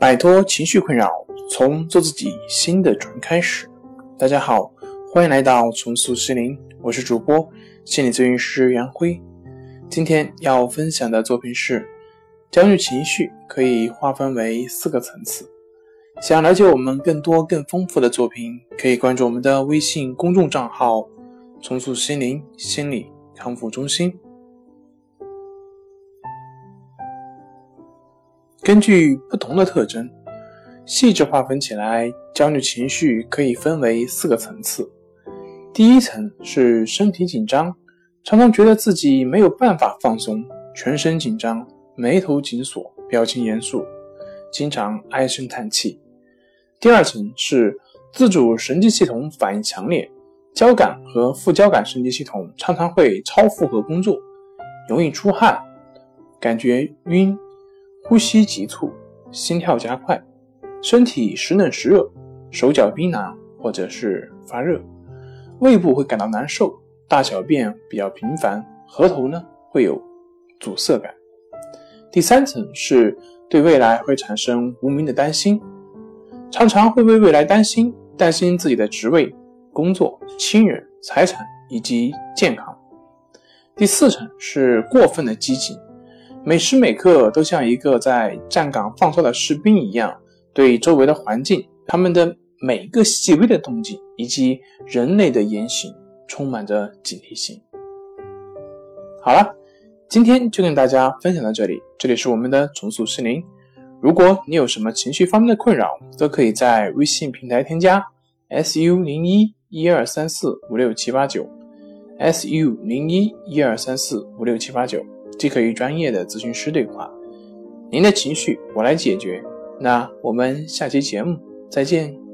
摆脱情绪困扰，从做自己新的主人开始。大家好，欢迎来到重塑心灵，我是主播心理咨询师杨辉。今天要分享的作品是：焦虑情绪可以划分为四个层次。想了解我们更多更丰富的作品，可以关注我们的微信公众账号“重塑心灵心理康复中心”。根据不同的特征，细致划分起来，焦虑情绪可以分为四个层次。第一层是身体紧张，常常觉得自己没有办法放松，全身紧张，眉头紧锁，表情严肃，经常唉声叹气。第二层是自主神经系统反应强烈，交感和副交感神经系统常常会超负荷工作，容易出汗，感觉晕。呼吸急促，心跳加快，身体时冷时热，手脚冰凉或者是发热，胃部会感到难受，大小便比较频繁，额头呢会有阻塞感。第三层是对未来会产生无名的担心，常常会为未来担心，担心自己的职位、工作、亲人、财产以及健康。第四层是过分的激情。每时每刻都像一个在站岗放哨的士兵一样，对周围的环境、他们的每一个细微的动静以及人类的言行充满着警惕性。好了，今天就跟大家分享到这里。这里是我们的重塑心灵。如果你有什么情绪方面的困扰，都可以在微信平台添加 “su 零一一二三四五六七八九 ”，“su 零一一二三四五六七八九”。即可与专业的咨询师对话，您的情绪我来解决。那我们下期节目再见。